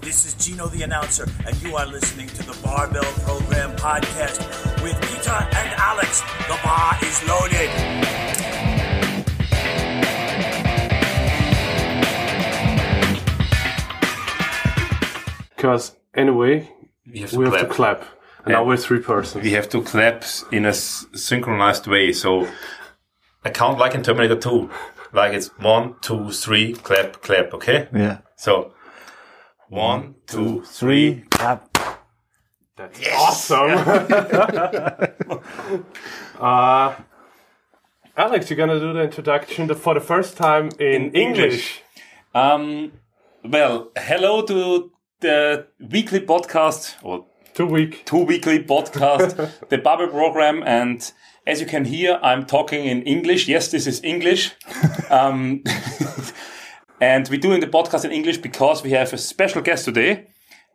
This is Gino the announcer, and you are listening to the Barbell Program podcast with Peter and Alex. The bar is loaded. Because anyway, We have to we clap. have to clap. And now we're three persons. We have to clap in a s- synchronized way. So I count like in Terminator 2. Like it's one, two, three, clap, clap, okay? Yeah. So one, two, Three, clap. That's awesome. uh, Alex, you're gonna do the introduction for the first time in, English. Um, well, hello to the weekly podcast or Two week. two weekly podcast, the Barbell program. And as you can hear, I'm talking in English. Yes, this is English. um, and we're doing the podcast in English because we have a special guest today.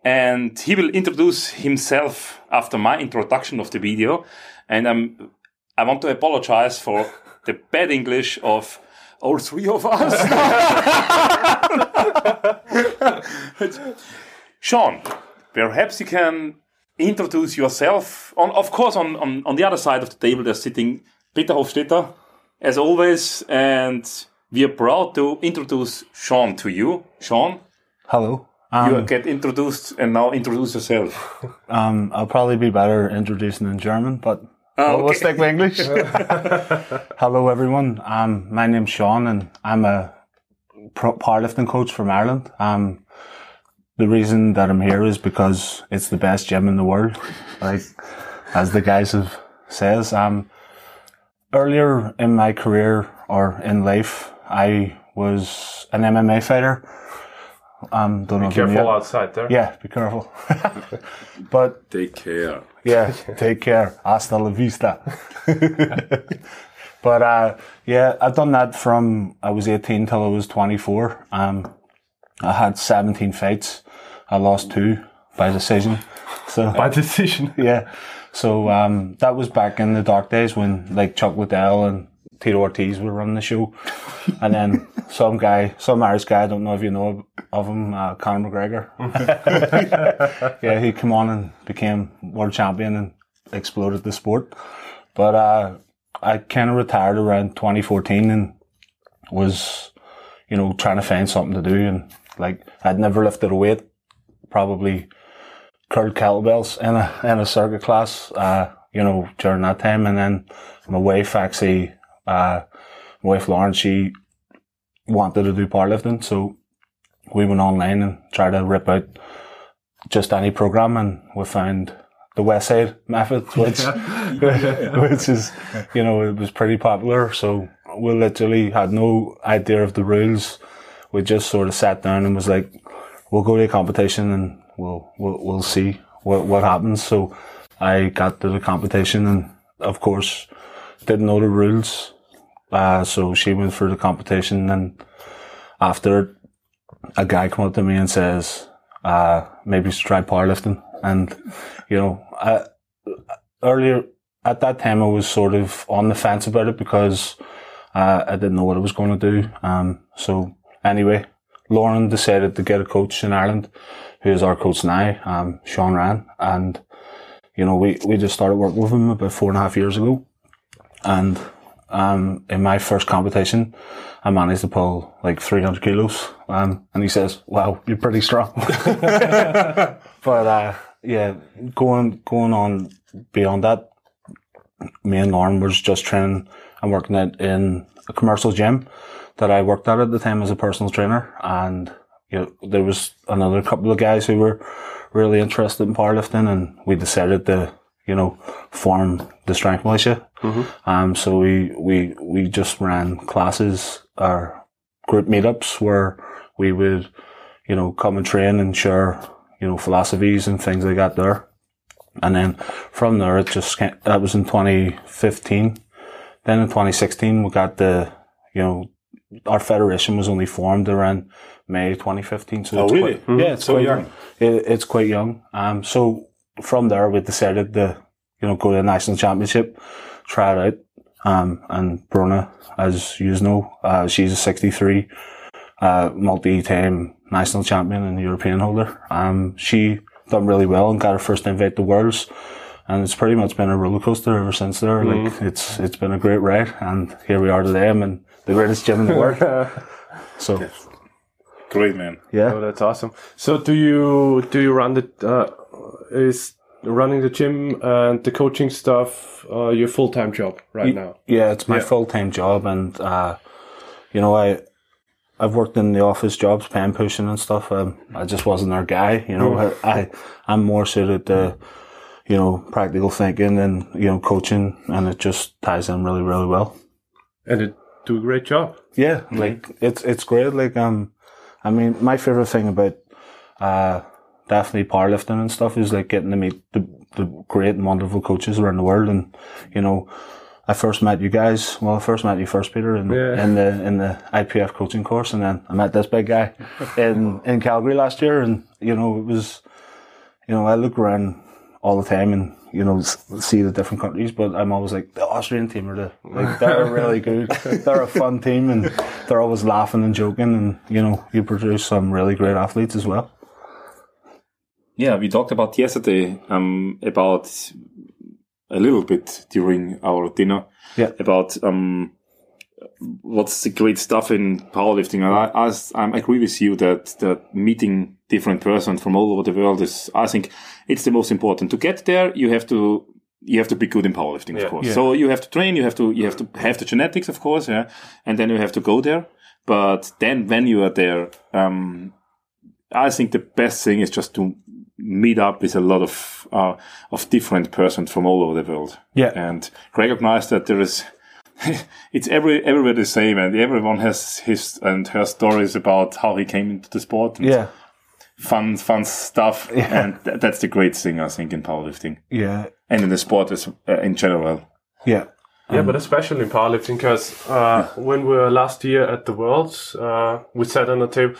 And he will introduce himself after my introduction of the video. And um, I want to apologize for the bad English of all three of us. Sean, perhaps you can introduce yourself. On, of course, on, on, on the other side of the table, there's sitting Peter Hofstetter, as always, and we are proud to introduce Sean to you. Sean, Hello. you Um, get introduced and now introduce yourself. um, I'll probably be better introducing in German, but we'll, we'll stick with English. Hello, everyone. Um, my name's Sean, and I'm a pro- powerlifting coach from Ireland. Um, the reason that I'm here is because it's the best gym in the world, like as the guys have says. Um, earlier in my career or in life, I was an MMA fighter. Um, don't know if you Careful outside there. Yeah, be careful. but Take care. yeah, take care. Hasta la vista. but uh, yeah, I've done that from I was 18 till I was 24. Um, I had 17 fights. I lost two by decision. So By decision. yeah, so um, that was back in the dark days when like Chuck Liddell and Tito Ortiz were running the show, and then some guy, some Irish guy, I don't know if you know of him, uh, Conor McGregor. yeah, he came on and became world champion and exploded the sport. But uh, I kind of retired around 2014 and was, you know, trying to find something to do. And like, I'd never lifted a weight, probably curled kettlebells in a, in a circuit class, uh, you know, during that time. And then my wife actually, uh, my wife Lauren, she wanted to do powerlifting. So we went online and tried to rip out just any program and we found the West Side method, which, which is, you know, it was pretty popular. So we literally had no idea of the rules. We just sort of sat down and was like, we'll go to a competition and we'll, we'll, we'll see what, what happens. So I got to the competition and of course didn't know the rules. Uh, so she went through the competition and after a guy come up to me and says, uh, maybe you should try powerlifting. And, you know, I, earlier at that time I was sort of on the fence about it because, uh, I didn't know what I was going to do. Um, so anyway, Lauren decided to get a coach in Ireland who is our coach now, um, Sean Ryan. And, you know, we, we just started working with him about four and a half years ago. And, um, in my first competition, I managed to pull like 300 kilos. Um, and he says, wow, you're pretty strong. but, uh, yeah, going, going on beyond that, me and Lauren was just training and working out in a commercial gym that I worked at at the time as a personal trainer. And, you know, there was another couple of guys who were really interested in powerlifting and we decided to, you know, form the strength militia. Um, so we, we, we just ran classes or group meetups where we would, you know, come and train and share, you know, philosophies and things like that there. And then from there, it just, ca- that was in 2015. Then in 2016, we got the, you know, our federation was only formed around May 2015. So Oh, it's really? Quite, Yeah, it's So quite young. It, it's quite young. Um, so from there, we decided to, you know, go to the national championship, try it out. Um, and Bruna, as you know, uh, she's a 63, uh, multi-time national champion and European holder. Um, she done really well and got her first invite to Worlds. And it's pretty much been a roller coaster ever since there. Like it's it's been a great ride, and here we are today. I'm in the greatest gym in the world. so Great, man. yeah, Oh, that's awesome. So do you do you run the uh, is running the gym and the coaching stuff uh, your full time job right now? Yeah, it's my Yeah. full time job, and uh, you know, I I've worked in the office jobs, pen pushing and stuff. Um, I just wasn't their guy. You know, I, I I'm more suited to you know practical thinking and you know coaching, and it just ties in really really well. And it do a great job. Yeah, like it's it's great. Like um, I mean, my favorite thing about uh definitely powerlifting and stuff is like getting to meet the the great and wonderful coaches around the world. And you know, I first met you guys. Well, I first met you first, Peter, in, Yeah. in the in the IPF coaching course, and then I met this big guy in in Calgary last year. And you know, it was, you know, I look around all the time and you know see the different countries, but I'm always like the Austrian team are the like they're really good. they're a fun team and they're always laughing and joking, and you know, you produce some really great athletes as well. Yeah, we talked about yesterday um, about a little bit during our dinner Yeah. about um, what's the great stuff in powerlifting. And I, I, I agree with you that that meeting different persons from all over the world is, I think, it's the most important. To get there, you have to you have to be good in powerlifting, Yeah. of course. Yeah. So you have to train, you have to you have to have the genetics, of course, yeah, and then you have to go there. But then when you are there, um, I think the best thing is just to meet up with a lot of uh, of different persons from all over the world. Yeah. and recognize that there is. it's every everywhere the same, and everyone has his and her stories about how he came into the sport. And Yeah, fun fun stuff, and th- that's the great thing I think in powerlifting yeah, and in the sport as, uh, in general. yeah, Yeah, but especially in powerlifting, because uh, when we were last year at the Worlds, uh, we sat on a table.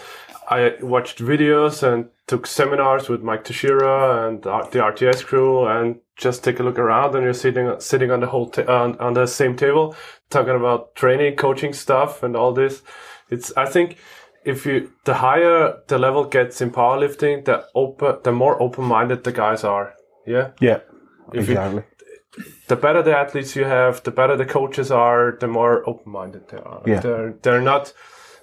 I watched videos and took seminars with Mike Tuchscherer and the RTS crew, and just take a look around. And you're sitting sitting on the whole ta- on, on the same table, talking about training, coaching stuff, and all this. It's I think if you the higher the level gets in powerlifting, the open the more open minded the guys are. Yeah yeah. If you- Exactly. the better the athletes you have, the better the coaches are, the more open-minded they are. Yeah. They're they're not.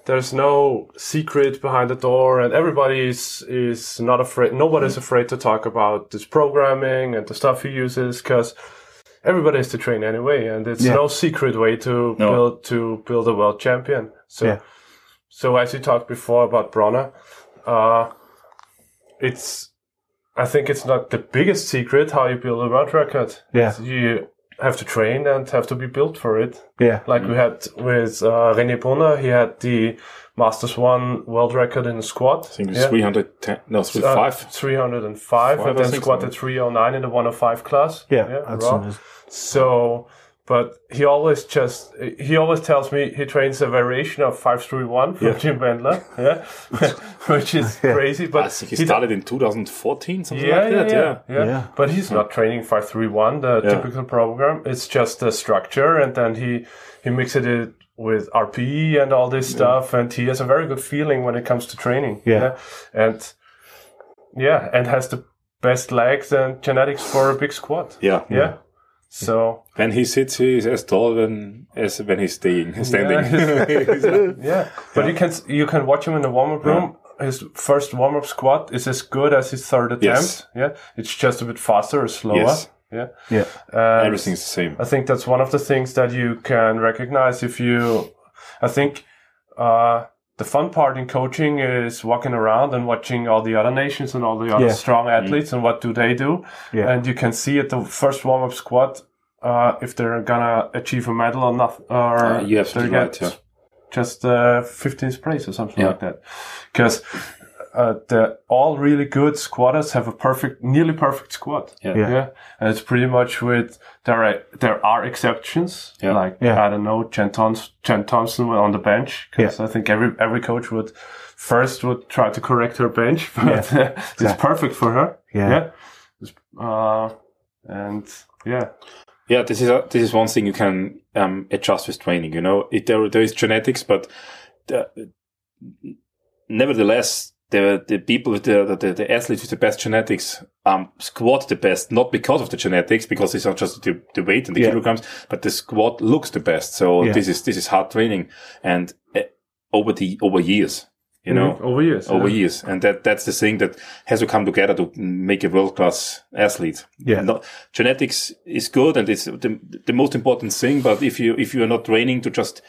There's no secret behind the door, and everybody is is not afraid. Nobody's afraid to talk about this programming and the stuff he uses because everybody has to train anyway, and it's Yeah. no secret way to No. build to build a world champion. So, Yeah. so as you talked before about Bronner, uh, it's I think it's not the biggest secret how you build a world record. Yeah. You have to train and have to be built for it. Yeah, Like we had with uh, René Brunner, he had the Masters One world record in the squat. I think it's Yeah. 310, no, three, Uh, five. 305 Five and then squatted or- 309 in the 105 class. yeah. that's raw. amazing. So, but he always just, he always tells me he trains a variation of 531 from Yeah. Jim Wendler. Yeah. Which is crazy. But I think he he started in 2014, something yeah, like yeah, that. yeah, yeah, Yeah. But he's not training five three one, the Yeah. typical program. It's just the structure, and then he he mixes it with RPE and all this stuff, and he has a very good feeling when it comes to training. Yeah. and yeah, and has the best legs and genetics for a big squat. Yeah. Yeah. So When he sits, he is as tall when, as when he's staying, standing. yeah, but you can you can watch him in the warm up room. His first warm up squat is as good as his third attempt. Yes. Yeah, it's just a bit faster or slower. Yes. Yeah. Yeah, And Everything's the same. I think that's one of the things that you can recognize if you. I think uh, the fun part in coaching is walking around and watching all the other nations and all the other Yeah. strong athletes and what do they do, Yeah. and you can see at the first warm up squat uh, if they're gonna achieve a medal or not, or Uh, you have to get right, yeah. just uh, 15th place or something Yeah. like that, because. Uh, the all really good squatters have a perfect, nearly perfect squat. Yeah. Yeah. Yeah, and it's pretty much with there are there are exceptions Yeah. like Yeah. I don't know Jen, Thompson, Jen Thompson on the bench because I think every every coach would first would try to correct her bench, but it's perfect for her. Yeah. It's, Uh, and yeah, Yeah, this is a, this is one thing you can um, adjust with training. You know, it, there there is genetics, but the, nevertheless, the the people with the, the the athletes with the best genetics um squat the best, not because of the genetics, because it's not just the, the weight and the Yeah. kilograms, but the squat looks the best. So Yeah. this is this is hard training and uh, over the over years, you know, over years. over yeah. years, and that that's the thing that has to come together to make a world class athlete. Yeah. No, genetics is good and it's the the most important thing, but if you if you are not training to just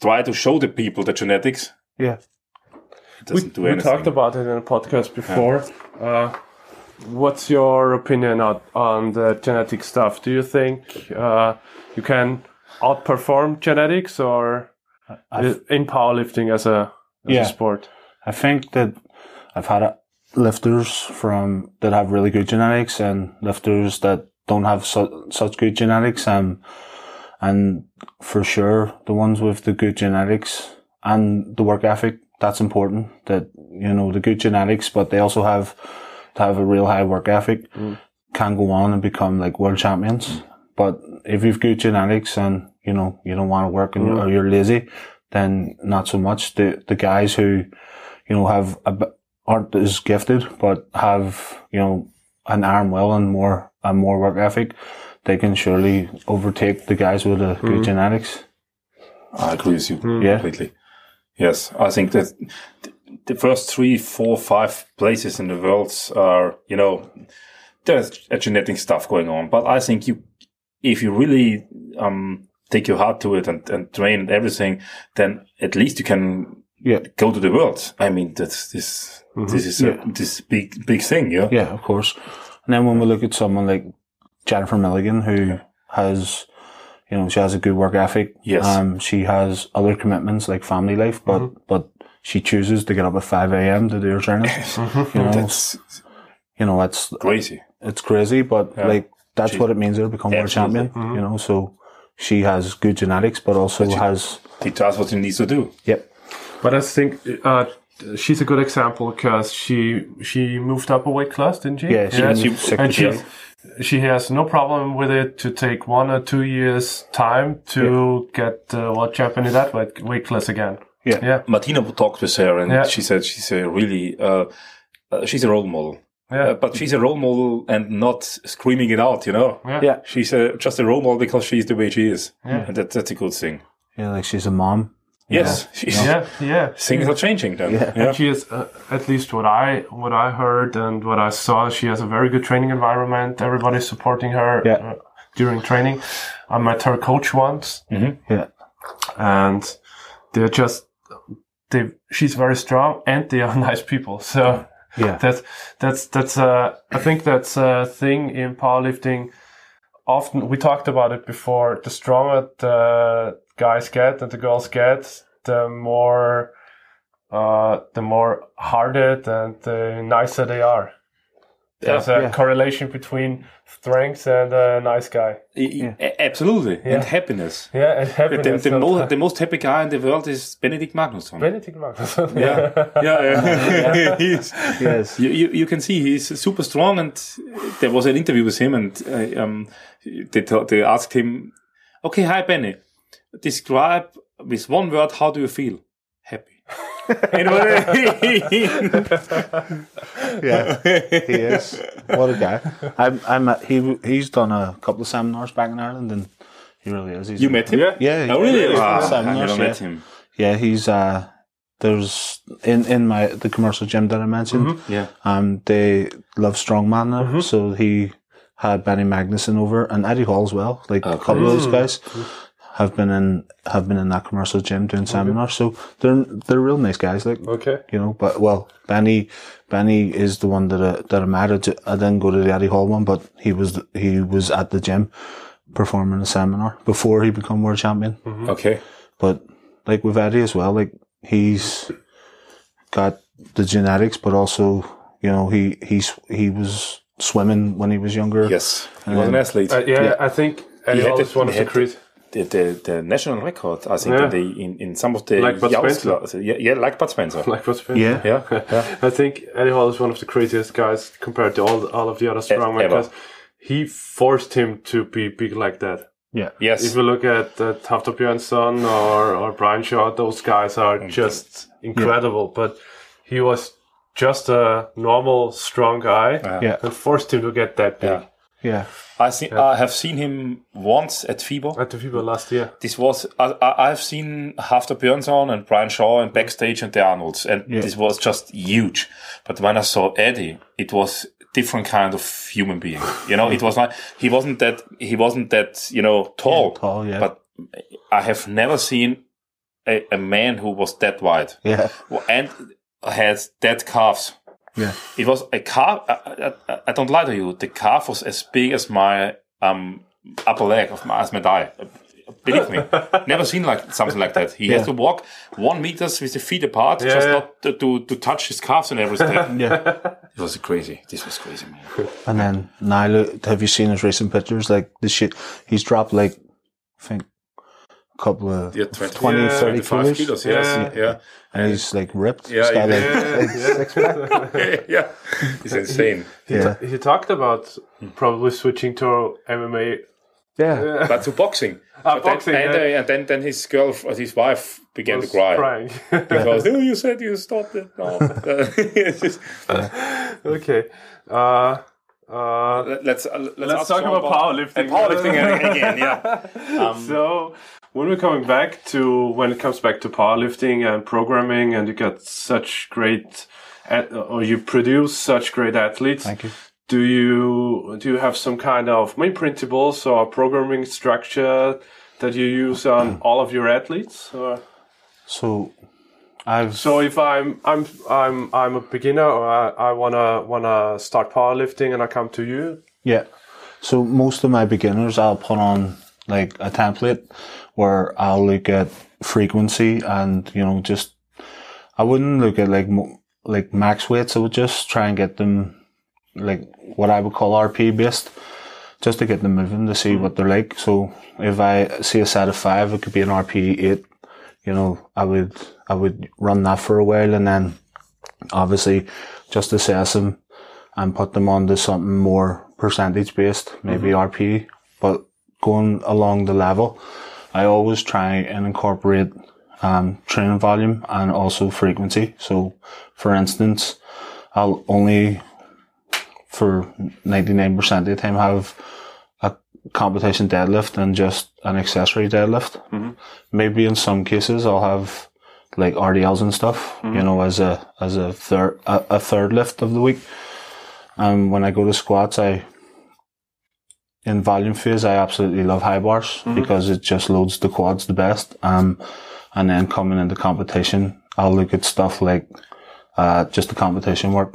try to show the people the genetics, Yeah. We, do we talked about it in a podcast before. Uh, what's your opinion on, on the genetic stuff? Do you think uh, you can outperform genetics or I've- in powerlifting as a, Yeah. sport? I think that I've had uh, lifters from that have really good genetics and lifters that don't have su- such good genetics. Um, and for sure, the ones with the good genetics and the work ethic, that's important. That you know the good genetics, but they also have to have a real high work ethic. Can go on and become like world champions. But if you've good genetics and you know you don't want to work and or you're lazy, then not so much. The the guys who you know, have a, aren't as gifted, but have, you know, an arm well and more, and more work ethic, they can surely overtake the guys with the good genetics. I agree with you Yeah. completely. Yes, I think that the first three, four, five places in the world are, you know, there's a genetic stuff going on. But I think you, if you really um, take your heart to it and, and train and everything, then at least you can Yeah. go to the world. I mean, that's this. Mm-hmm. This is Yeah. a this big big thing, yeah. Yeah, of course. And then when we look at someone like Jennifer Milligan, who has, you know, she has a good work ethic. Yes. Um, she has other commitments like family life, but, mm-hmm. but she chooses to get up at 5 a.m. to do her training. You mm-hmm. know, That's you know, it's, crazy. it's crazy, but Yeah. like that's She- what it means to become world champion. You know, so she has good genetics, but also has He does what he needs to do. yep, But I think uh, she's a good example because she she moved up a weight class, didn't she? yeah, she, she- and she she has no problem with it to take one or two years time to get uh, world champion in that weight, weight class again. Yeah. yeah, Martina talked with her, and Yeah. she said she's a really uh, uh, she's a role model. Yeah. Uh, but she's a role model and not screaming it out, you know. Yeah. Yeah. She's a, just a role model because she's the way she is, Yeah. and that, that's a good thing. Yeah, like she's a mom. Yes, she's, yeah, yeah. things are changing then. Yeah. Yeah. And she is, uh, at least what I what I heard and what I saw, she has a very good training environment. Everybody's supporting her Yeah. uh, during training. I met her coach once, Yeah, and they're just they. She's very strong, and they are nice people. So yeah, that's that's that's uh, I think that's a thing in powerlifting. Often we talked about it before. The stronger the guys get and the girls get, the more uh, the more hearted and the nicer they are. There's a yeah. correlation between strength and a nice guy. Y- y- a- Absolutely, and happiness. Yeah, and The, happiness. the, and- mo- the most happy guy in the world is Benedikt Magnusson. Benedikt Magnusson. yeah, yeah, yeah. He's- yes, you, you, you can see he's super strong and there was an interview with him and uh, um, they, t- they asked him okay hi benny describe with one word how do you feel happy You know what I mean? yeah, he is. What a guy! I'm, I'm. A, he, he's done a couple of seminars back in Ireland, and he really is. He's you met him Yeah. Yeah, oh really he's done Ah, I never yeah. met him Yeah, he's uh there's in in my the commercial gym that I mentioned. yeah Um, they love strongman now, so he had Benny Magnusson over and Eddie Hall as well. Like a couple of those guys have been in have been in that commercial gym doing seminars. So they're they're real nice guys. Like Okay. you know, but well, Benny Benny is the one that I, that I met. I didn't go to the Eddie Hall one, but he was he was at the gym performing a seminar before he become world champion. okay But like with Eddie as well, like he's got the genetics, but also you know he he's he was swimming when he was younger. yes he was an athlete Uh, yeah, I think Eddie He had Hall the- is one of the had crazy. The, the, the national record I think Yeah. in, the, in, in some of the Like Bud Youst Spencer. classes. yeah, yeah like Bud Spencer Like what's been. Yeah. yeah yeah I think Eddie Hall is one of the craziest guys compared to all all of the other strongmen ever. because he forced him to be big like that. yeah, yes If you look at uh, Hafthor Björnsson or or Brian Shaw, those guys are just incredible. But he was just a normal strong guy Yeah. and forced him to get that big Yeah. Yeah. I see. I have seen him once at FIBO. at the FIBO last year. This was I, I I've seen Hafthor Björnsson and Brian Shaw and backstage and the Arnolds, and Yeah. this was just huge. But when I saw Eddie, it was different kind of human being. You know, it was not he wasn't that he wasn't that you know tall. tall, yeah. But I have never seen a, a man who was that wide Yeah. and has that calves. Yeah. It was a calf. I, I, I don't lie to you. The calf was as big as my um, upper leg of my as my thigh. Believe me, never seen like something like that. He has to walk one meters with the feet apart, just Yeah. not to, to to touch his calves and everything. Yeah. it was crazy. This was crazy, man. And then Nyla, have you seen his recent pictures? Like this shit, he's dropped like, I think, couple of Yeah, 20, 20, Yeah, 30 kilos. kilos. Yes, Yeah. yeah, And he's like ripped. Yeah, He's got, he- like, Yeah, like yeah. six pack. yeah, yeah. It's insane. Yeah. He talked about probably switching to MMA. Yeah. But to boxing. Ah, But then- boxing, and, yeah. uh, and then then his girl, his wife, began to cry. crying. Because oh, you said you stopped it. No. Just- okay. Uh, uh, Let- let's uh, let's, Let's talk Sean about powerlifting. And powerlifting again, yeah. Um, so when we're coming back to when it comes back to powerlifting and programming, and you get such great, at, or you produce such great athletes. Thank you. Do you do you have some kind of main principles or programming structure that you use on all of your athletes? Or? So I've So if I'm I'm I'm I'm a beginner or I, I wanna wanna start powerlifting and I come to you, Yeah. So most of my beginners, I'll put on like a template where I'll look at frequency and, you know, just, I wouldn't look at like, like max weights. I would just try and get them like what I would call RP based just to get them moving to see hmm. what they're like. So if I see a set of five, it could be an RP eight, you know, I would, I would run that for a while and then obviously just assess them and put them onto something more percentage based, maybe mm-hmm. RP, but going along the level, I always try and incorporate um, training volume and also frequency. So, for instance, I'll only for 99% of the time have a competition deadlift and just an accessory deadlift. Maybe in some cases I'll have like RDLs and stuff, you know, as a, as a third, a, a third lift of the week. Um, when I go to squats, I, in volume phase, I absolutely love high bars because it just loads the quads the best. Um, and then coming into competition, I'll look at stuff like, uh, just the competition work,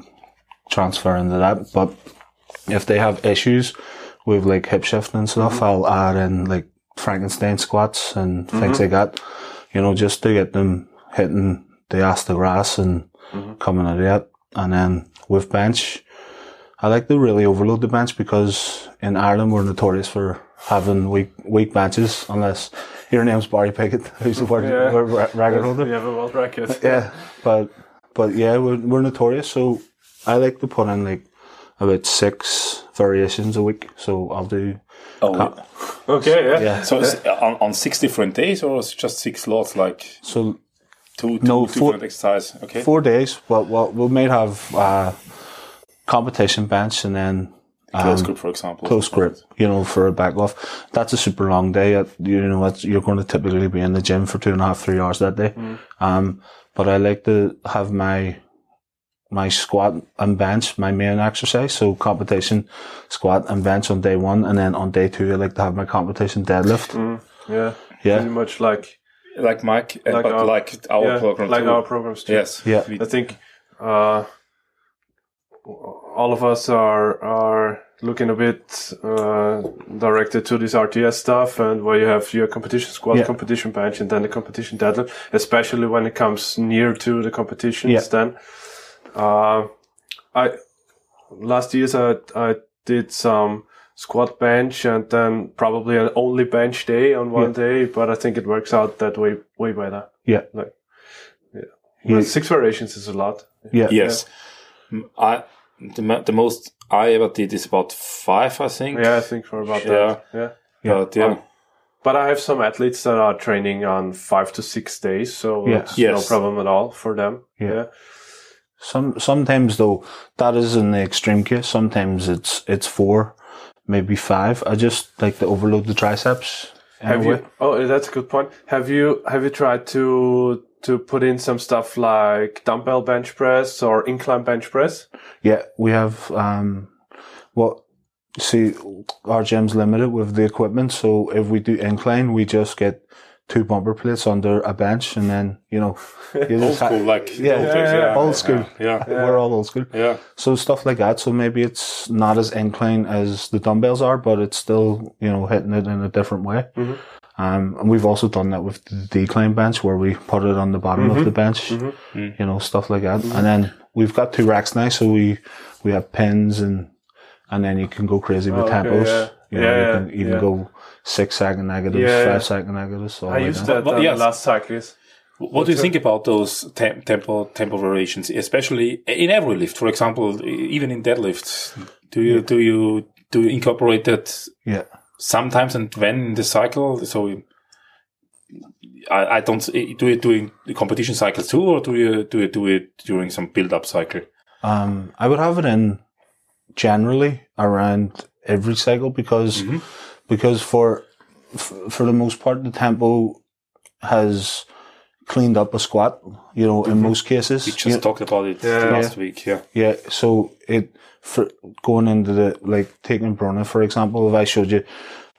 transfer into that. But if they have issues with like hip shift and stuff, I'll add in like Frankenstein squats and things like that, you know, just to get them hitting the ass to grass and coming at it. And then with bench, I like to really overload the bench because in Ireland we're notorious for having weak weak benches unless your name's Barry Pickett, who's the world Yeah. world re- record holder. you have a world record. Yeah, but but yeah, we're we're notorious. So I like to put in like about six variations a week. So I'll do oh, Okay, yeah. yeah. so it's on, on six different days, or is it just six lots, like So two, two No, four- different exercises? Okay. four days. Well, well, we might have uh, competition bench and then Close um, grip, for example. close grip, you know, for a back off. That's a super long day. At, you know, it's, you're going to typically be in the gym for two and a half, three hours that day. Um, but I like to have my, my squat and bench, my main exercise. So competition, squat and bench on day one. And then on day two, I like to have my competition deadlift. Yeah. Yeah. Pretty much like Like Mike, uh, Like but our- like our yeah, program like too. our programs too. Yes. Yeah. I think uh, all of us are are looking a bit uh, directed to this RTS stuff, and where you have your competition squat, Yeah. competition bench, and then the competition deadlift. Especially when it comes near to the competitions, Yeah. then uh, I last years I I did some squat bench and then probably an only bench day on one day, but I think it works out that way way better. Yeah. Like, yeah. Yeah. Six variations is a lot. Yeah. Yes. M- I the, the most I ever did is about five, I think. Yeah, I think for about Yeah. that. Yeah. yeah. But yeah. Um, but I have some athletes that are training on five to six days, so Yeah. it's Yes. no problem at all for them. Yeah. Some sometimes though that is in the extreme case. Sometimes it's it's four, maybe five. I just like to overload the triceps. in a Have way. you? Oh, that's a good point. Have you have you tried to to put in some stuff like dumbbell bench press or incline bench press? Yeah, we have. Um, well, see, our gym's limited with the equipment, so if we do incline, we just get two bumper plates under a bench, and then you know, you Old just ha- school, like Yeah, old, yeah, yeah. Old school. Yeah, We're all old school. yeah. So stuff like that. So maybe it's not as incline as the dumbbells are, but it's still you know hitting it in a different way. Um, and we've also done that with the decline bench where we put it on the bottom of the mm-hmm. bench, mm-hmm. Mm. you know, stuff like that. And mm-hmm. then we've got two racks now, so we we have pins and and then you can go crazy with oh, Okay, tempos. yeah. You know, Yeah, you yeah, can even yeah. go six second negatives, Yeah, yeah. five second negatives. All I like used that. that But on yes. the last cyclist. What do you think about those tem- tempo tempo variations, especially in every lift? For example, even in deadlifts, do you do you do you incorporate that Yeah. Sometimes and when in the cycle? So I, I don't do it during the competition cycle too, or do you do you do it during some build up cycle? Um, I would have it in generally around every cycle because because for f- for the most part the tempo has cleaned up a squat. You know, in mm-hmm. most cases, We just You- talked about it Yeah. last week. Yeah, yeah. So it for going into the like taking Bruna for example, if I showed you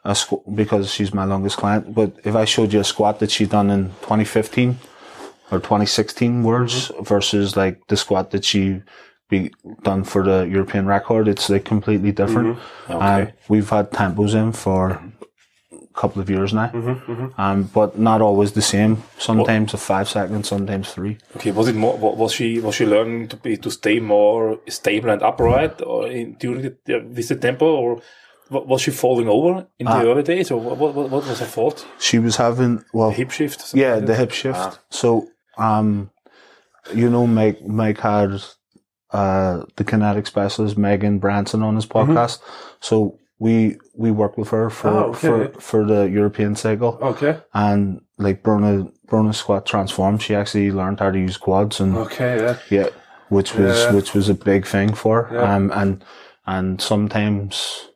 a squat because she's my longest client, but if I showed you a squat that she done in 2015 or 2016 words mm-hmm. versus like the squat that she be done for the European record, it's like completely different. Um, we've had tempos in for a couple of years now, um, but not always the same. Sometimes a five second, sometimes three. Okay, was it more? Was she was she learning to be to stay more stable and upright, or in, during the, the, with the tempo, or was she falling over in the early days, or what, what, what was her fault? She was having well, Hip shift? Yeah, like the hip shift. So, um, you know, Mike, Mike had, uh, the kinetic specialist Megan Branson on his podcast. So we, we worked with her for, Oh, okay. for, for the European cycle Okay. and like Bruna, Bruna squat transformed. She actually learned how to use quads and Okay. Yeah. yeah, which was, Yeah. which was a big thing for her. Yeah. Um, and, and sometimes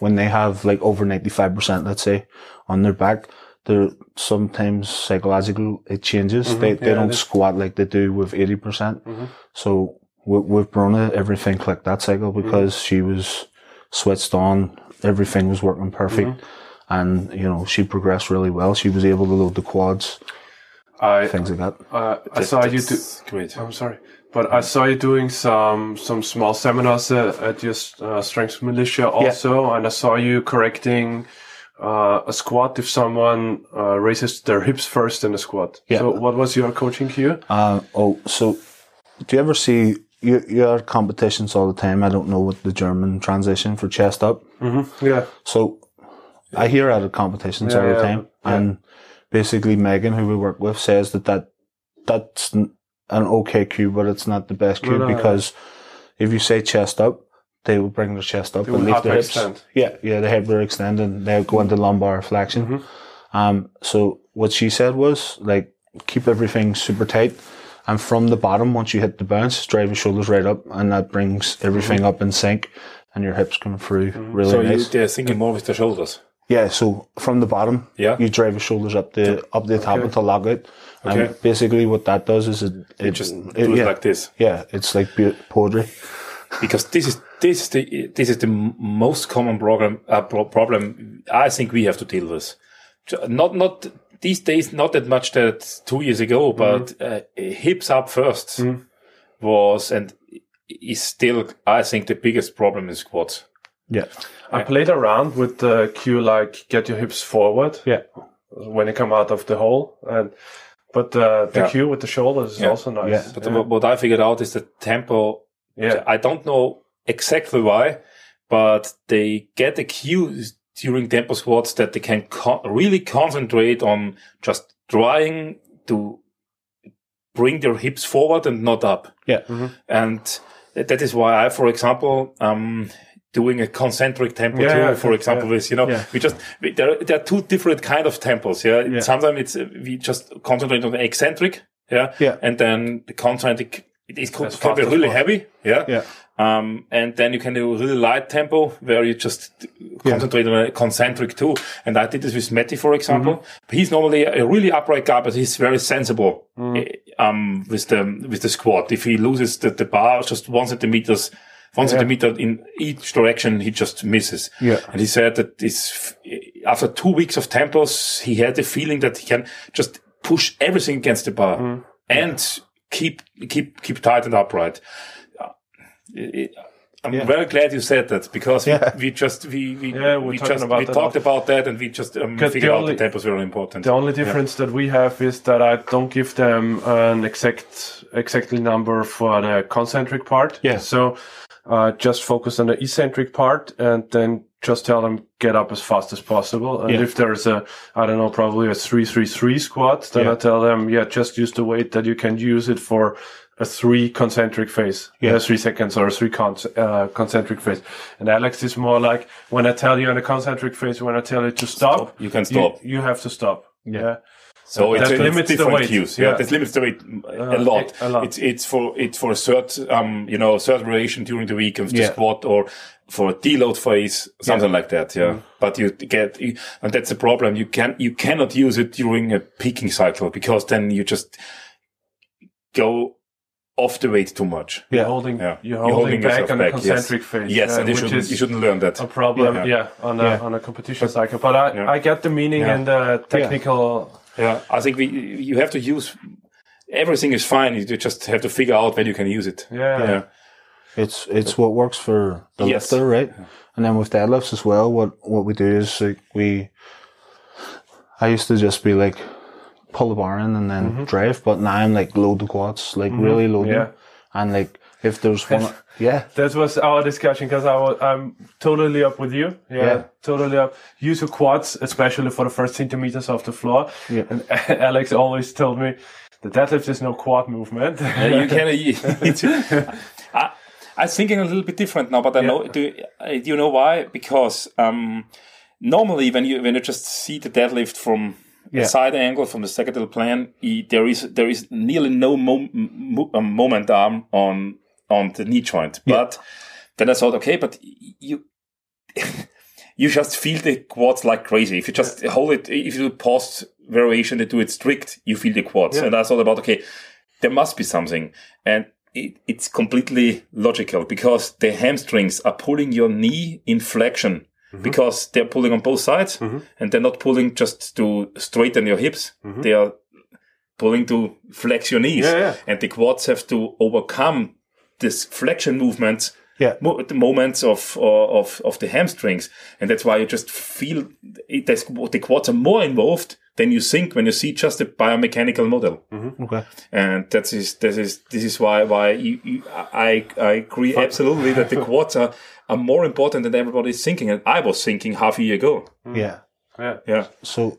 when they have like over 95%, let's say, on their back, they're sometimes psychological, it changes. They, they Mm-hmm. Yeah, don't squat like they do with 80%. percent So with, with Bruna, everything clicked that cycle Mm-hmm. because she was switched on. Everything was working perfect. Mm-hmm. And, you know, she progressed really well. She was able to load the quads, I things like that. uh, I saw you do. Great. I'm sorry, but I saw you doing some some small seminars at, at your uh, Strength Militia also, and I saw you correcting uh, a squat if someone uh, raises their hips first in a squat. Yeah. So what was your coaching cue? Uh, oh, so do you ever see you you are competitions all the time? I don't know what the German transition for chest up. Yeah. So I hear out of competitions Yeah, all the yeah, time, and basically Megan, who we work with, says that that that's an okay cue, but it's not the best cue No, no, because if you say chest up, they will bring their chest up and will leave their hips. hyperextend. Yeah, yeah, the hip will extend and they'll go into lumbar flexion. Mm-hmm. Um, so what she said was like keep everything super tight. And from the bottom, once you hit the bounce, drive your shoulders right up, and that brings everything up in sync, and your hips come through really So nice. they're thinking more with the shoulders. Yeah, so from the bottom, Yeah. you drive your shoulders up the up the top until lock it. Okay. And basically, what that does is it, it Just it- it yeah, like this. yeah, it's like be- poetry. because this is this is the this is the most common problem uh, problem I think we have to deal with. Not not these days, not that much that two years ago, but uh, hips up 1st was and is still I think the biggest problem in squats. Yeah, I played around with the cue like get your hips forward yeah, when you come out of the hole, and but uh, the Yeah. cue with the shoulders is Yeah. also nice. Yeah. But what- what I figured out is the tempo. Yeah. I don't know exactly why, but they get a cue during tempo squats that they can co- really concentrate on just trying to bring their hips forward and not up. yeah, And that is why I, for example, um, doing a concentric tempo Yeah, too, yeah, for example, yeah. is, you know, Yeah. we just, we, there, are- there are two different kind of tempos. Yeah. Yeah. Sometimes it's, uh, we just concentrate on the eccentric. Yeah. Yeah. And then the concentric it is could, As can be really possible. heavy. Yeah. Yeah. Um, and then you can do a really light tempo where you just concentrate on a concentric too. And I did this with Meti, for example. Mm-hmm. He's normally a really upright guy, but he's very sensible, Mm. eh, um, with the, with the squat. If he loses the, the bar just one centimeters, one centimeter in each direction, he just misses. Yeah. And he said that this, after two weeks of tempos, he had the feeling that he can just push everything against the bar Mm. and keep, keep, keep tight and upright. It- I'm Yeah. very glad you said that because we, Yeah. we just we we, Yeah, we just we talked about that and we just um, figured the out only- the tempo is very important. The only difference that we have is that I don't give them an exact exactly number for the concentric part. Yeah. So uh, just focus on the eccentric part and then just tell them get up as fast as possible. And Yeah. if there's a I don't know probably a three three three squat, then Yeah. I tell them yeah just use the weight that you can use it for a three concentric phase, Yeah. uh, three seconds or a three con- uh, concentric phase. And Alex is more like when I tell you in a concentric phase, when I tell you to stop, You can stop. You, have to stop. yeah. So it's, That it's limits the different weight. cues. Yeah, Yeah. that limits the weight a Uh, lot. a lot. It's it's for it's for a certain um you know certain variation during the week of the Yeah. squat or for a deload phase something like that. Yeah, Mm-hmm. but you get and that's the problem. You can you cannot use it during a peaking cycle because then you just go off the weight too much. Yeah, You're holding, Yeah, you're holding, back on the yes. concentric phase. Yes, uh, and you shouldn't you shouldn't learn that. a problem. Yeah. Yeah, on a Yeah. on a competition cycle. But I, Yeah. I get the meaning Yeah. and the technical. Yeah, I think we you have to use everything is fine. You just have to figure out when you can use it. Yeah, Yeah. It's it's what works for the Yes. lifter, right? And then with deadlifts as well, what what we do is like we. I used to just be like, pull the bar in and then mm-hmm. drive, but now I'm like load the quads, like really mm-hmm. load Yeah. them, and like if there's one, yeah, That was our discussion because I was, I'm totally up with you. Yeah, Yeah. totally up. Use your quads, especially for the first centimeters of the floor. Yeah. And Alex always told me the deadlift is no quad movement. Yeah, you can. You, I, I'm thinking a little bit different now, but I know. Do, uh, do you know why? Because um, normally, when you when you just see the deadlift from Yeah. a side angle from the sagittal plane, i- there is there is nearly no mo- mo- um, moment arm on on the knee joint. But then I thought, okay, but you. You just feel the quads like crazy. If you just hold it, if you do post variation, they do it strict, you feel the quads. And I thought about, okay, there must be something. And it, it's completely logical because the hamstrings are pulling your knee in flexion mm-hmm. because they're pulling on both sides mm-hmm. and they're not pulling just to straighten your hips. Mm-hmm. They are pulling to flex your knees. Yeah, yeah. And the quads have to overcome this flexion movements yeah, mo- the moments of, uh, of of the hamstrings, and that's why you just feel it, there's, the quads are more involved than you think when you see just a biomechanical model. Mm-hmm. okay, And that is that is this is why why you, you, I I agree absolutely that the quads are, are more important than everybody is thinking, and I was thinking half a year ago. Mm. yeah. yeah. Yeah, So,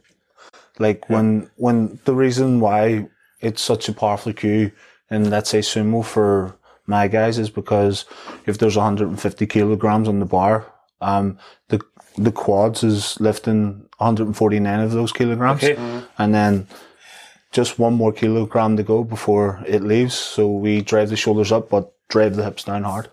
like when when the reason why it's such a powerful cue in let's say sumo for my guys is because if there's 150 kilograms on the bar, um, the the quads is lifting 149 of those kilograms, Okay. and then just one more kilogram to go before it leaves. So we drive the shoulders up, but drive the hips down hard.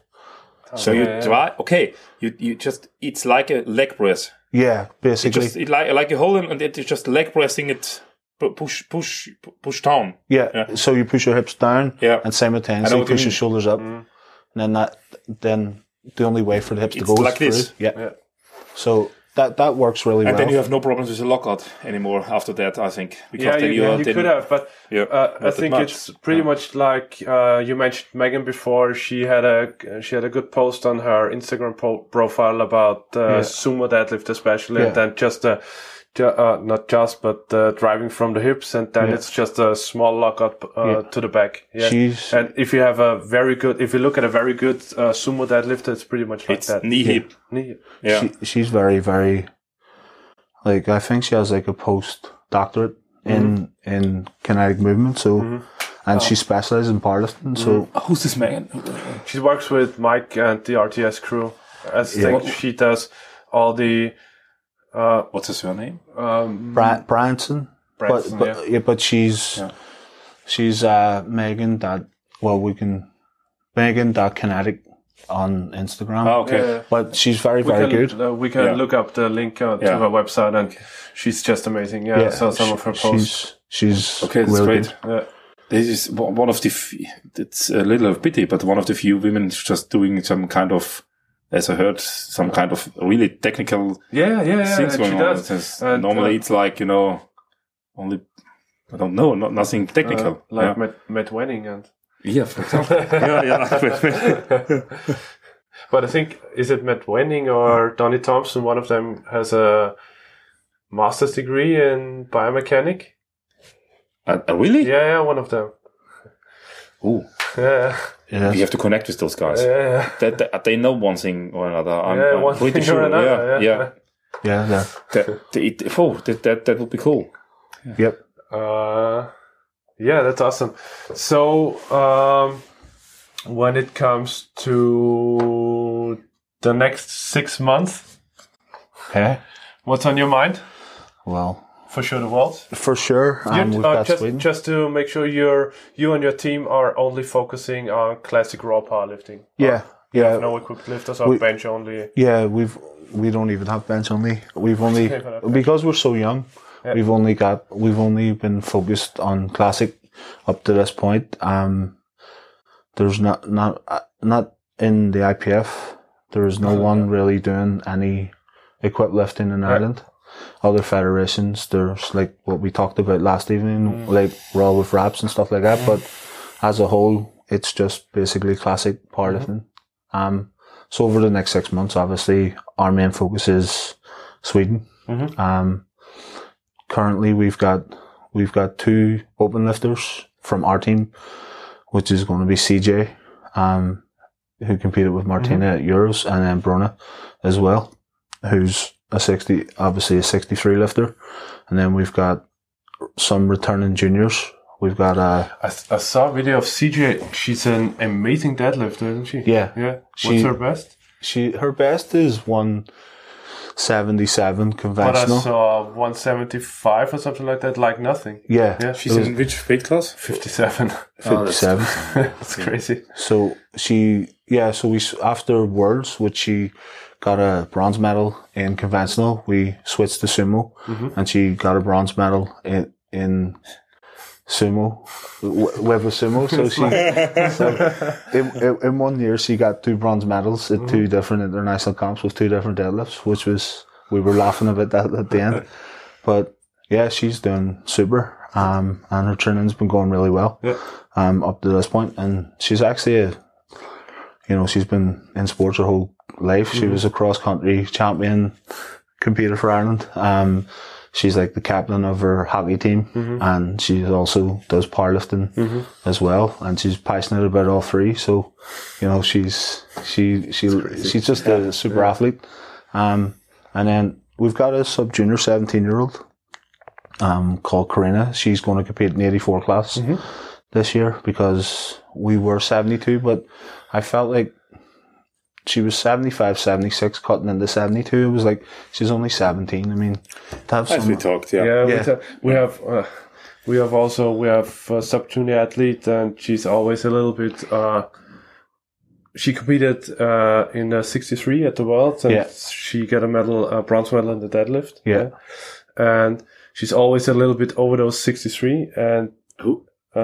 so you drive. okay. You you just it's like a leg press. Yeah, basically. Just it like like you hold it and it, you're just leg pressing it, pu- push push push down. Yeah. Yeah. So you push your hips down Yeah. and I simultaneously know you push your. Mm. shoulders up. And then that then the only way for the hips to It's go like is through. this. Yeah. Yeah. So that that works really And well. And then you have no problems with the lockout anymore after that, I think. Because Yeah, then you, you, yeah, are you could have, but Yeah, uh, I think much. it's pretty much like uh, you mentioned Megan before. She had a she had a good post on her Instagram po- profile about uh, sumo deadlift, especially, Yeah. and then just uh, ju- uh, not just but uh, driving from the hips, and then Yeah. it's just a small lockout uh, Yeah. to the back. Yeah. She's and if you have a very good, if you look at a very good uh, sumo deadlift, it's pretty much like It's that. knee hip. Knee- Yeah. she, she's very very like I think she has like a post doctorate in in kinetic movement. So and she specializes in powerlifting. So Who's this man? She works with Mike and the RTS crew. I think Yeah. she does all the uh, What's his surname? um, Bri- Branson, Branson, but but yeah. but she's Yeah. she's uh Megan that well, we can Megan That Kinetic on Instagram. Oh, okay. Yeah. But she's very, We very can, good. uh, we can Yeah. look up the link uh, to Yeah. her website, and she's just amazing. Yeah, I saw some of her posts. She's, she's Okay, that's really great. good. Yeah. This is one one of the. f- It's a little of pity, but one of the few women just doing some kind of, as I heard, some kind of really technical Yeah, yeah, yeah. things going she on. does. And, normally, uh, it's like you know, only I don't know, not nothing technical. uh, like yeah. Matt, Matt Wenning and. yeah, for example. yeah, yeah. But I think is it Matt Wenning or Donnie Thompson? One of them has a master's degree in biomechanic. uh, uh, really? Yeah, yeah, one of them. Ooh, Yeah, Yeah. you have to connect with those guys. yeah, yeah. That, that- they know one thing or another. I'm, yeah I'm one pretty thing sure. or another. yeah, yeah. Yeah, yeah. That, that, it- oh, that, that that would be cool. Yep. Uh, yeah, that's awesome. So, um, when it comes to the next six months, Okay. what's on your mind? Well, For sure, the world. for sure. Um, we've uh, just, Sweden. just to make sure you're you and your team are only focusing on classic raw powerlifting. yeah. Yeah. No equipped lifters or We- bench only. Yeah, we've we don't even have bench only. We've only because we're so young. Yeah. We've only got we've only been focused on classic up to this point. Um, there's not not uh, not in the IPF. There is no one really doing any equip lifting in Ireland. Other federations, there's like what we talked about last evening, like raw with wraps and stuff like that. But as a whole, it's just basically classic powerlifting. Um, so over the next six months, obviously, our main focus is Sweden. Mhm. Um, currently, we've got we've got two open lifters from our team, which is going to be CJ, um, who competed with Martina at Euros, and then Bruna as well, who's a sixty, obviously a sixty-three lifter, and then we've got some returning juniors. We've got uh, I, I saw a video of CJ. She's an amazing deadlifter, isn't she? Yeah. Yeah. What's her best? she her best is one seventy-seven conventional. But I saw 175 or something like that, like nothing. Yeah, Yeah, She's in which weight class? 57. 57. That's crazy. So she, yeah, so we, after Worlds, which she got a bronze medal in conventional, we switched to sumo and she got a bronze medal in, in sumo, with a sumo. So she, so in, in, one year, she got two bronze medals at two different international comps with two different deadlifts, which was, we were laughing about that at the end. But yeah, she's doing super. Um, and her training's been going really well Yeah. um, up to this point. And she's actually a, you know, she's been in sports her whole life. She was a cross country champion, competed for Ireland. Um, she's like the captain of her hockey team, and she also does powerlifting as well. And she's passionate about all three. So, you know, she's she she she's just a super athlete. Um, and then we've got a sub junior seventeen year old. Um, called Karina. She's going to compete in the 84 class this year because we were 72, but I felt like she was 75, 76, cutting into 72. It was like, she's only 17. I mean, to have As we talked, yeah. Yeah, Yeah. We, ta- we have uh, we have also we have a sub junior athlete, and she's always a little bit. Uh, she competed uh, in uh, 63 at the Worlds, and Yeah. she got a medal, a bronze medal in the deadlift. Yeah. and she's always a little bit over those 63, and Who? uh,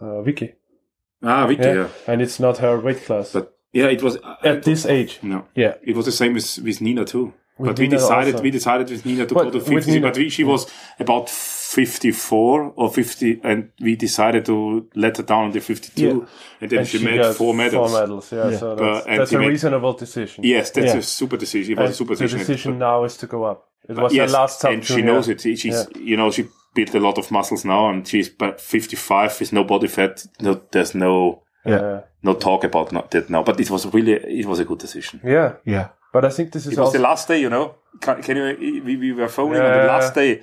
uh, Vicky, Ah, Vicky, yeah. yeah. and it's not her weight class But yeah, it was uh, at this age. no. Yeah, It was the same with, with Nina too. With but we decided also. we decided with Nina to But go to 50, Nina- but we, she was about 54 or 50, and we decided to let her down to 52, Yeah. and then and she, made four medals. Four medals, yeah. Yeah. So But- that's, and that's a made- reasonable decision. Yes, that's Yeah. a super decision. It was And a super decision. the decision. decision now is to go up. It uh, was yes, the last time. and she junior. knows it. She- She's, you know, she built a lot of muscles now, and she's but 55 with no body fat. No, there's no Yeah. no talk about not that now. But it was really it was a good decision. Yeah, yeah. but I think this is It was the last day, you know. Can, can you? We, we were phoning on the last day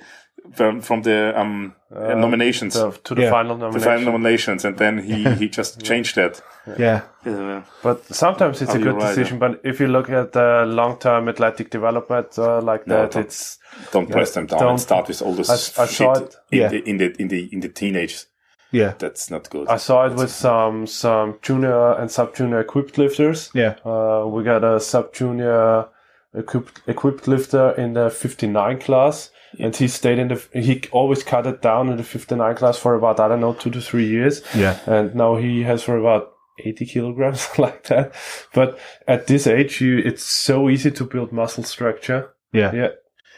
from, from the um, uh, nominations, to, to the Yeah. final the final nominations, and then he he just changed that. Yeah. Uh, But sometimes it's Oh, a good right, decision. But if you look at the long-term athletic development uh, like No, that, don't- it's don't press them down don't- and start with all this I- I shit in, Yeah. the, in the in the in the teenage Yeah. That's not good. I saw it with some some junior and sub junior equipped lifters. Yeah. Uh, we got a sub junior equipped equipped lifter in the 59 class, and he stayed in the. He always cut it down in the 59 class for about I don't know two to three years. Yeah. and now he has for about 80 kilograms like that. But at this age, you it's so easy to build muscle structure. Yeah. Yeah.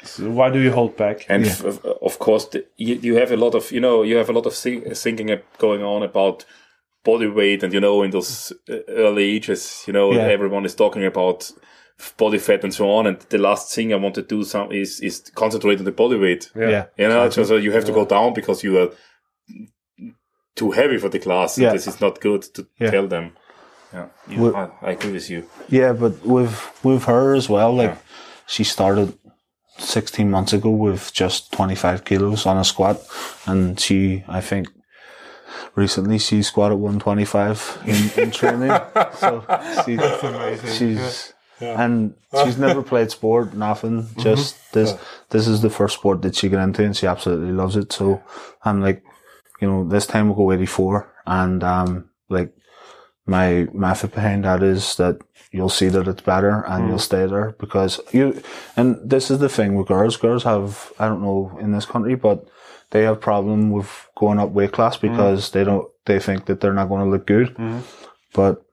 So why do you hold back? And f- of- of course, the, you, you have a lot of, you know, you have a lot of thi- thinking going on about body weight, and you know, in those uh, early ages, you know, Yeah. everyone is talking about body fat and so on. And the last thing I want to do some is is concentrate on the body weight. Yeah. You know, so, so you have to go down because you are too heavy for the class. Yeah. This is not good to Yeah. tell them. Yeah, yeah Well- I, I agree with you. Yeah, but with with her as well, like she started sixteen months ago with just twenty five kilos on a squat, and she, I think, recently she squatted one twenty five in, in training. so she, she's and she's never played sport, nothing. Just this. This is the first sport that she got into, and she absolutely loves it. So I'm like, you know, this time we'll go eighty four, and um, like my method behind that is that you'll see that it's better and you'll mm. stay there because you and this is the thing with girls. Girls have i don't know in this country but they have problem with going up weight class mm. because they don't they think that they're not going to look good. Mm. But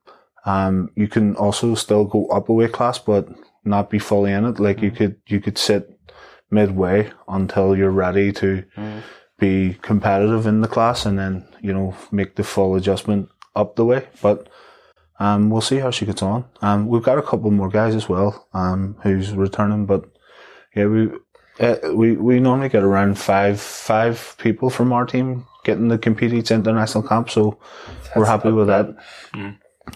um you can also still go up a weight class but not be fully in it. Like you could you could sit midway until you're ready to be competitive in the class and then you know make the full adjustment up the way but um, we'll see how she gets on. Um, we've got a couple more guys as well, um, who's returning, but yeah, we, uh, we, we normally get around five, five people from our team getting to compete each international camp. So we're happy with that.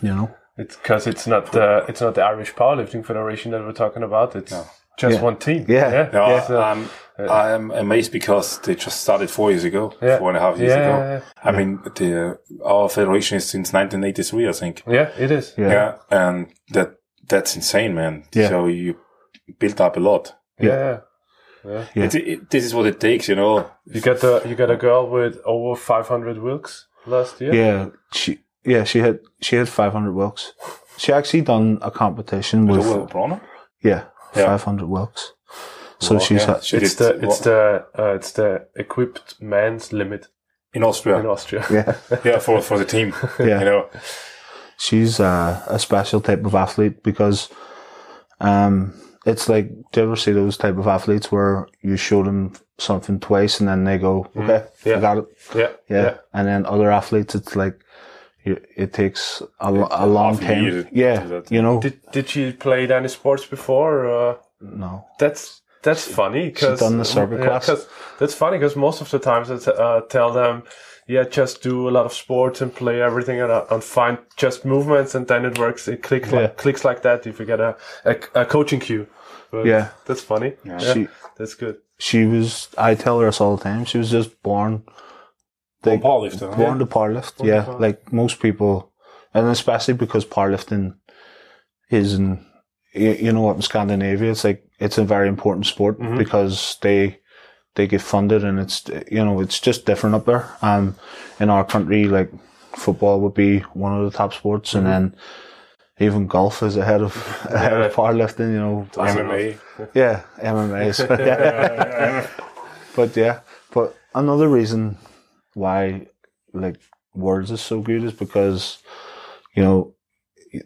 You know, It's because it's not the it's not the Irish powerlifting federation that we're talking about. It's just Yeah. one team. Yeah. No, Yeah. So- I'm, I'm amazed because they just started four years ago, Yeah. four and a half years Yeah, ago. yeah, yeah. I mean, the uh, our federation is since 1983, I think. yeah, it is. Yeah. Yeah, and that that's insane, man. Yeah. So you built up a lot. Yeah. Yeah. It, it, this is what it takes, you know. You get the you get a girl with over 500 wilks last year. yeah, she, yeah, she had, she had 500 wilks. She actually done a competition with, With Bronner? yeah, Yeah. 500 wilks. So she's, yeah, she It's did the it's the uh, it's the equipped man's limit in Austria. in Austria. yeah, yeah, for for the team. Yeah. You know. she's uh, a special type of athlete because um, it's like do you ever see those type of athletes where you show them something twice and then they go okay Yeah. I got it Yeah, yeah. and then other athletes it's like you, it takes a, lo- a long half a year time to yeah you know Did did she play any sports before? Uh, no that's that's funny because done the circuit class. that's funny because most of the times I t- uh, tell them, yeah, just do a lot of sports and play everything and, uh, and find just movements and then it works. It clicks Yeah. like clicks like that if you get a a, a coaching cue. But Yeah. that's funny. Yeah, She- that's good. she was I tell her this all the time she was just born Born powerlifter, huh? born to powerlift yeah to powerlift. like most people and especially because powerlifting is in you, you know what in Scandinavia it's like it's a very important sport Mm-hmm. because they they get funded and it's you know it's just different up there um in our country like football would be one of the top sports Mm-hmm. and then even golf is ahead of ahead of powerlifting you know MMA. yeah, MMA. yeah. but yeah, but another reason why like Worlds is so good is because you know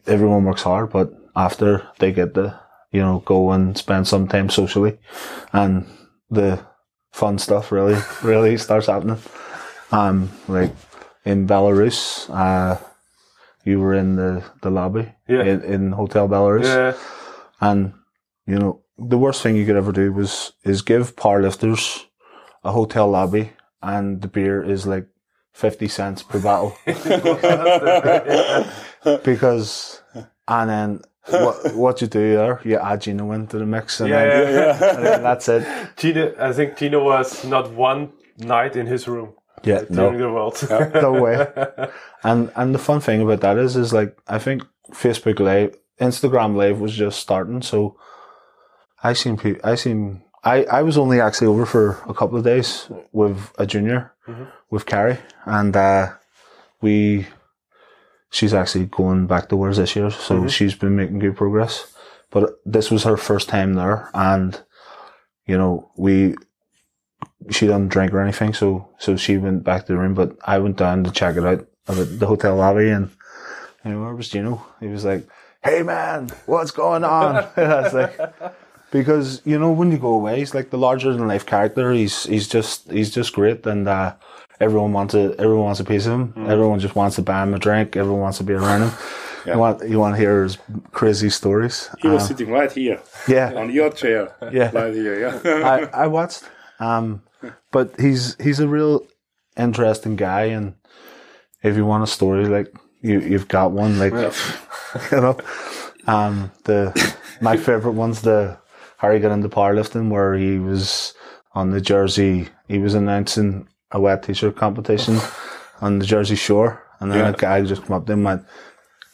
everyone works hard, but after they get the you know go and spend some time socially, and the fun stuff really really starts happening. Um, like in Belarus, uh, you were in the the lobby Yeah. in, in Hotel Belarus. Yeah, And you know, the worst thing you could ever do was is give powerlifters a hotel lobby, and the beer is like fifty cents per bottle because, and then what what you do there, you add Gino into the mix, and, yeah, then, yeah. yeah. and then that's it. Gino, I think Gino was not one night in his room Yeah, no, the world. no way. And and the fun thing about that is, is like I think Facebook Live, Instagram Live was just starting, so I seen pe- I seen I, I was only actually over for a couple of days with a junior, mm-hmm. with Carrie, and uh, we. She's actually going back to Worlds this year, so mm-hmm. she's been making good progress. But this was her first time there, and you know we. She didn't drink or anything, so so she went back to the room. But I went down to check it out at the hotel lobby, and you know where was Gino? He was like, "Hey man, what's going on?" I was like, because you know when you go away, he's like the larger than life character. He's he's just he's just great, and uh, everyone wants a everyone wants a piece of him. Everyone just wants to buy him a drink. Everyone wants to be around him. You want you want to hear his crazy stories. He was Uh, sitting right here yeah, on your chair. Yeah. Right here, yeah. I, I watched. Um, but he's he's a real interesting guy, and if you want a story, like you you've got one, like you know. Um, the my favorite one's the how he got into powerlifting, where he was on the Jersey. He was announcing a wet t-shirt competition on the Jersey Shore, and then Yeah. a guy just come up to him and went,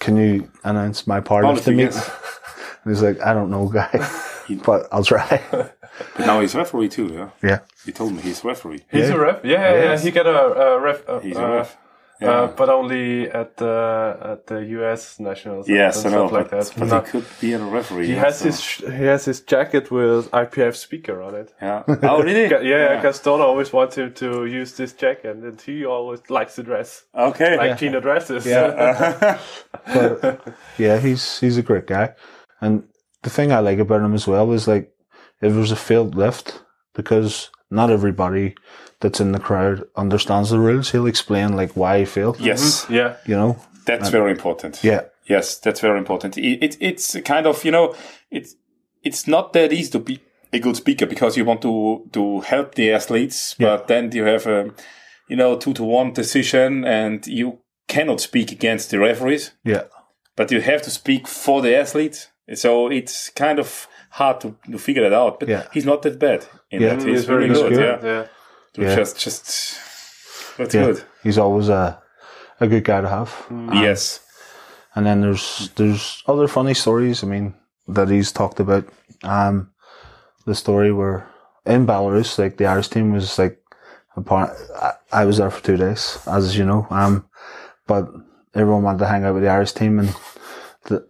"Can you announce my powerlifting Powerlifting, meet?" And he's like, "I don't know, guy, but I'll try." But now he's referee too, yeah. yeah. He told me he's referee. He's Yeah. a ref. Yeah, yeah, Yes. He got a, a ref. Uh, He's a uh, ref. Uh, but only at the at the U.S. nationals. and- yes, I know, stuff like but, that. but No, he could be a referee. he has so- his he has his jacket with IPF speaker on it. Yeah. Oh, really? Yeah, yeah, Gaston always wants him to use this jacket, and he always likes to dress Okay. like Gina dresses. Yeah. but yeah, he's he's a great guy, and the thing I like about him as well is like if there's a failed lift, because not everybody that's in the crowd understands the rules. He'll explain like why he failed. yes, mm-hmm. yeah. you know. that's very important. Yeah, Yes, that's very important. It, it, it's a kind of, you know, it's, it's not that easy to be a good speaker because you want to, to help the athletes, but then you have a, you know, two to one decision and you cannot speak against the referees, yeah, but you have to speak for the athletes. So it's kind of hard to, to figure it out, but Yeah. he's not that bad in Yeah, that. Mm, he's He's, very really good. good. Yeah. Yeah. Yeah. Yeah. Just, just, that's yeah. good. He's always a a good guy to have. yes. And then there's there's other funny stories. I mean that he's talked about. Um, the story where in Belarus, like the Irish team was like, a part, I, I was there for two days, as you know. Um, but everyone wanted to hang out with the Irish team, and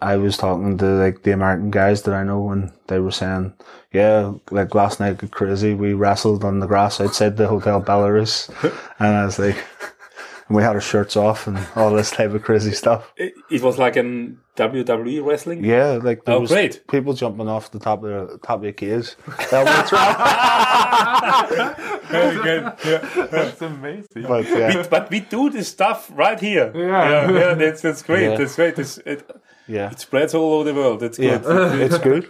I was talking to like the American guys that I know, and they were saying, yeah, like last night got crazy. We wrestled on the grass outside the hotel Belarus, and I was like. And we had our shirts off and all this type of crazy stuff. It, it was like an WWE wrestling. Yeah, like there Oh, was great. people jumping off the top of the top of the cage. Helmets wrap. Very good. Yeah. That's amazing. But yeah, We- but we do this stuff right here. Yeah. yeah, yeah, that's that's great. Yeah. That's great. It's, it, yeah, it spreads all over the world. That's yeah, good. it's good.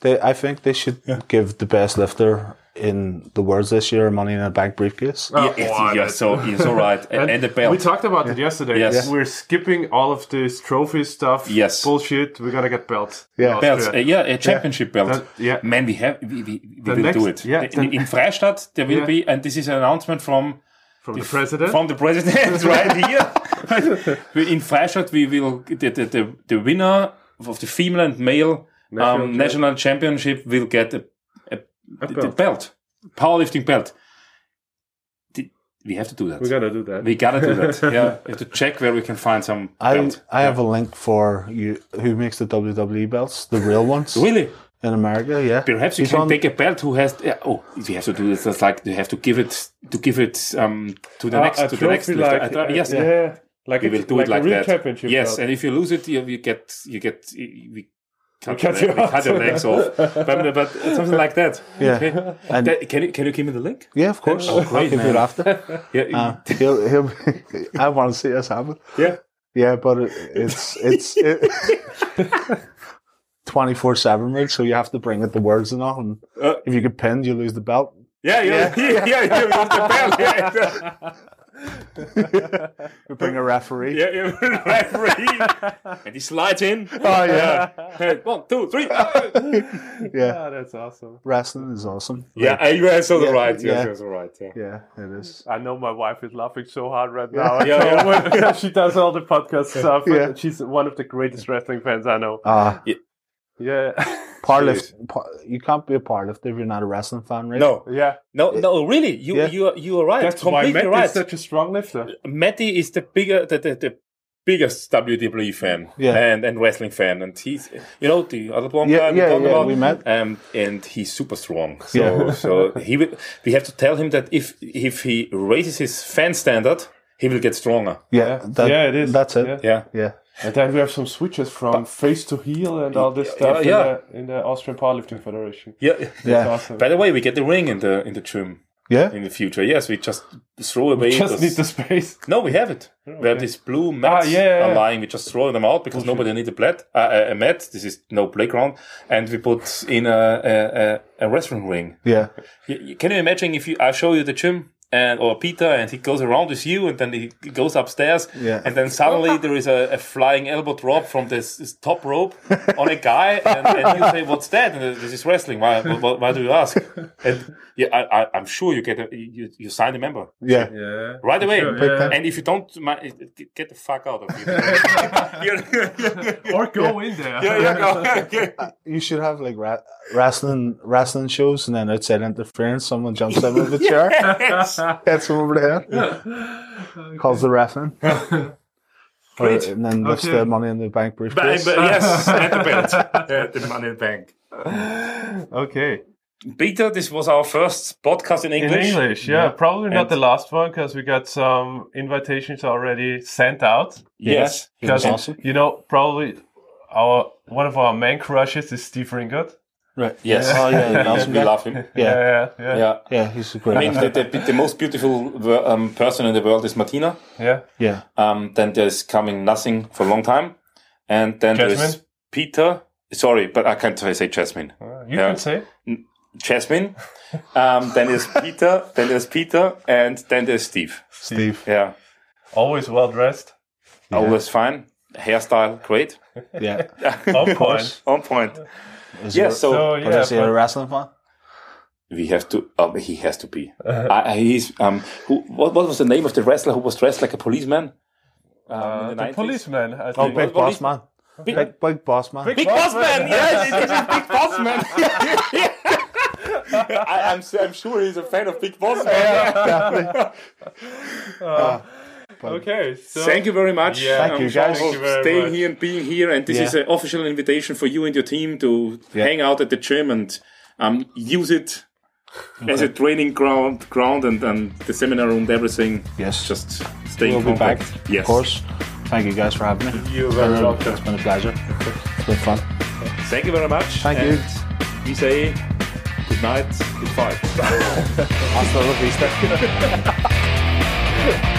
They, I think they should give the best lifter in the worlds this year money in a bank briefcase. Yeah, Oh, yeah, wow, you're so you're so right. And, and the belt. We talked about it yesterday. Yes. We're skipping all of this trophy stuff. Yes. Bullshit. We're gonna get belts. Yeah. belts. Uh, yeah, a championship belt. That- yeah. Man, we have we, we, we The will do it. yeah, in, the- in Freistadt there will Yeah. be, and this is an announcement from From the president. from the president right here. In Freistadt, we will the, the, the, the winner of the female and male National um, national championship will get a, a, the, the belt. belt, powerlifting belt. The- we have to do that. we gotta do that. We gotta do that. yeah, we have to check where we can find some I belt. I have a link for you who makes the WWE belts, the real ones Really? in America. Yeah, Perhaps you He's can on- take a belt who has. Yeah, oh, we have to do this. That's like you have to give it to give it um to the next Uh, a to the next. like, I uh, yes, yeah. Like we a, will do like it like a real that. championship. Yes, belt. and if you lose it, you, you get you get we cut, cut your, you off. cut your legs off. But, but something like that. Yeah. Okay. And- That- can you can you give me the link? yeah, of course. Oh, great, I'll give man. it after. Yeah. Uh, he'll, he'll, I want to see us happen. yeah. Yeah, but it, it's it's twenty four seven rig, so you have to bring it the Worlds and all. And Uh, if you get pinned, you lose the belt. Yeah. Yeah. Yeah. Yeah. yeah, you lose the belt. Yeah. You bring a referee. Yeah, yeah, referee, and he slides in. Oh yeah, One, two, three. yeah. Ah, that's awesome. Wrestling is awesome. Yeah, uh, you are so Yeah, right. Yes, yeah. you're right. Yeah. Yeah, it is. I know my wife is laughing so hard right now. Yeah, yeah. When she does all the podcast stuff. Yeah. She's one of the greatest wrestling fans I know. Ah, Yeah. Powerlift, par, you can't be a part powerlifter if you're not a wrestling fan, right? No, Yeah. no, no, really. You, Yeah. you, are, you are right. That's why completely Matt right. is such a strong lifter. Matty is the bigger, the, the, the biggest WWE fan Yeah. and, and wrestling fan. And he's, you know, the other one Yeah, guy we yeah, talked yeah, about. we met. Um, and he's super strong. So, Yeah. so he will, we have to tell him that if, if he raises his fan standard, he will get stronger. Yeah, that, Yeah, it is. That's it. Yeah. Yeah. Yeah. And then we have some switches from face to heel and all this stuff yeah. In, the, in the Austrian Powerlifting Federation. Yeah. It's Yeah. awesome. By the way, we get the ring in the, in the gym Yeah. in the future. Yes, we just throw away. We Just those- need the space. No, we have it. We have these blue mats Ah, yeah, yeah, lying. We just throw them out because nobody needs a, plat, uh, a mat. This is no playground. And we put in a, a, a, a wrestling ring. Yeah. You- you- Can you imagine if you, I show you the gym and, or Peter and he goes around with you and then he goes upstairs Yeah. and then suddenly there is a, a flying elbow drop from this, this top rope on a guy and, and you say, what's that? And uh, this is wrestling. Why, why, why do you ask? And yeah, I, I, I'm sure you get a, you, you sign a member Yeah. Yeah. right away. yeah. And if you don't, ma- eh, get the fuck out of here. Or go in there. yeah, yeah, go. You should have like ra- wrestling wrestling shows, and then outside interference, someone jumps in with the chair, hits him over the head, calls the referee, Or- Great. and then lifts Okay. the money in the bank But, briefcase. but yes, and the belt. Yeah, the money in the bank. Okay. Peter, this was our first podcast in In English. English, yeah. Probably not And- the last one because we got some invitations already sent out. Yes. Because awesome. you know, probably our one of our main crushes is Steve Ringott. Right. Yes. Oh yeah, awesome we guy. love him. Yeah. yeah, yeah. Yeah. Yeah, he's a great. I mean, the, the, the most beautiful um, person in the world is Martina. yeah. yeah. Um, then there's coming nothing for a long time. And then there's Peter. Sorry, but I can't say Jasmine. Uh, You Yeah. can say. Jasmine. Um, then there's Peter. Then there's Peter. And then there's Steve. Steve. Yeah. Always well dressed. Always fine. Hairstyle, great. Yeah. On point. On point. Is Yes, he, so, So yeah, is he a but- wrestling fan? we have to. Um, he has to be. I, I- he's um. Who? What, what was the name of the wrestler who was dressed like a policeman? Um, uh, in the 90s? policeman. I Oh, big boss man. Big- Big, big boss man. Big Boss Man. Yes, it is Big Boss Man. I, I'm, s- I'm sure he's a fan of Big Boss Man. Okay. So Thank you very much. Yeah. Thank you, guys. for Thank you staying much. here and being here. And this Yeah. is an official invitation for you and your team to Yeah. hang out at the gym and um, use it as a training ground, ground and, and the seminar room, and everything. Yes. Just stay We'll in be back. Yes. Of course. Thank you guys for having me. You're very welcome. It's been a pleasure. It's been fun. Thank you very much. Thank and you. We say good night, good fight. Hasta la vista.